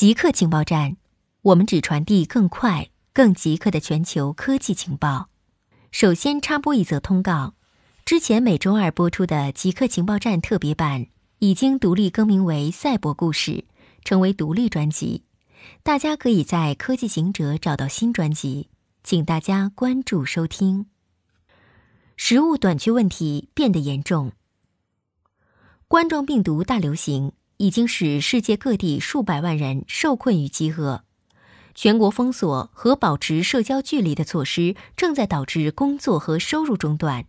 极客情报站，我们只传递更快、更极客的全球科技情报。首先插播一则通告：之前每周二播出的《极客情报站》特别版已经独立更名为《赛博故事》，成为独立专辑。大家可以在科技行者找到新专辑，请大家关注收听。食物短缺问题变得严重，冠状病毒大流行。已经使世界各地数百万人受困于饥饿，全国封锁和保持社交距离的措施正在导致工作和收入中断，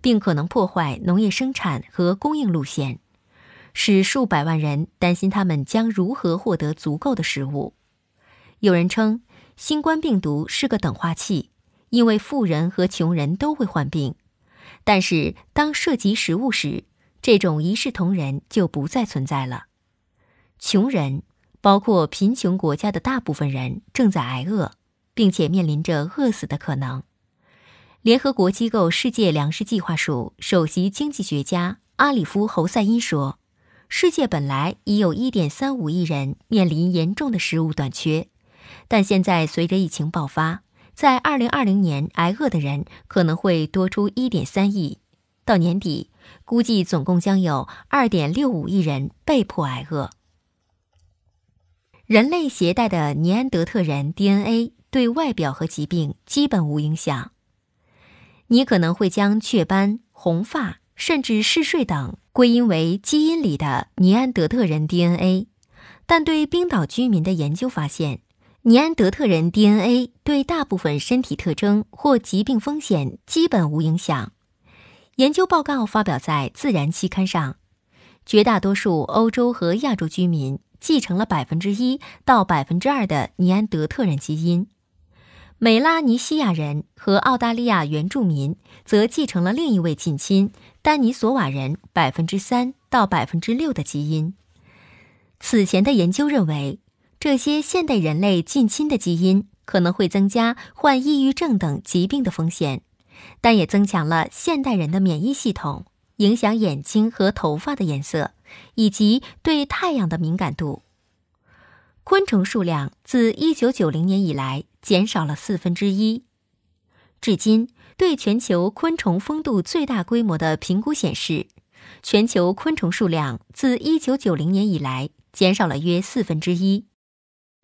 并可能破坏农业生产和供应路线，使数百万人担心他们将如何获得足够的食物。有人称，新冠病毒是个等化器，因为富人和穷人都会患病，但是当涉及食物时，这种一视同仁就不再存在了。穷人，包括贫穷国家的大部分人，正在挨饿，并且面临着饿死的可能。联合国机构世界粮食计划署首席经济学家阿里夫·侯赛因说：“世界本来已有一点三五亿人面临严重的食物短缺，但现在随着疫情爆发，在二零二零年挨饿的人可能会多出一点三亿，到年底，估计总共将有二点六五亿人被迫挨饿。”人类携带的尼安德特人 DNA 对外表和疾病基本无影响。你可能会将雀斑、红发甚至嗜睡等归因为基因里的尼安德特人 DNA，但对冰岛居民的研究发现，尼安德特人 DNA 对大部分身体特征或疾病风险基本无影响。研究报告发表在《自然》期刊上。绝大多数欧洲和亚洲居民。继承了百分之一到百分之二的尼安德特人基因，美拉尼西亚人和澳大利亚原住民则继承了另一位近亲丹尼索瓦人百分之三到百分之六的基因。此前的研究认为，这些现代人类近亲的基因可能会增加患抑郁症等疾病的风险，但也增强了现代人的免疫系统，影响眼睛和头发的颜色。以及对太阳的敏感度。昆虫数量自1990年以来减少了四分之一。至今，对全球昆虫丰度最大规模的评估显示，全球昆虫数量自1990年以来减少了约四分之一。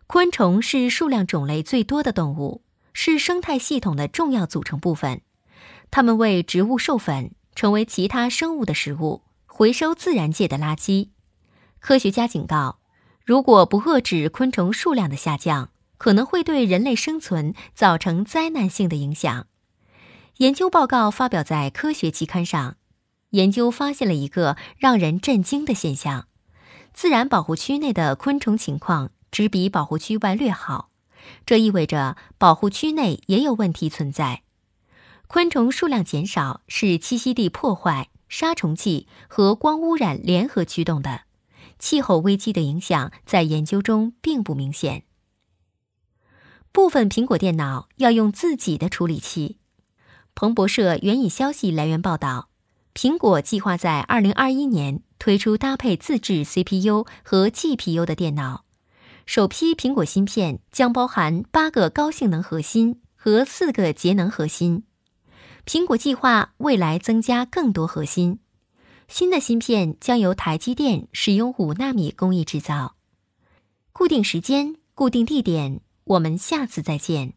昆虫是数量种类最多的动物，是生态系统的重要组成部分。它们为植物授粉，成为其他生物的食物。回收自然界的垃圾。科学家警告，如果不遏制昆虫数量的下降，可能会对人类生存造成灾难性的影响。研究报告发表在科学期刊上。研究发现了一个让人震惊的现象：自然保护区内的昆虫情况只比保护区外略好。这意味着保护区内也有问题存在。昆虫数量减少是栖息地破坏。杀虫剂和光污染联合驱动的气候危机的影响在研究中并不明显。部分苹果电脑要用自己的处理器。彭博社援引消息来源报道，苹果计划在二零二一年推出搭配自制 CPU 和 GPU 的电脑。首批苹果芯片将包含八个高性能核心和四个节能核心。苹果计划未来增加更多核心，新的芯片将由台积电使用五纳米工艺制造。固定时间，固定地点，我们下次再见。